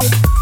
Bye.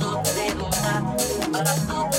Dum de. Balap dup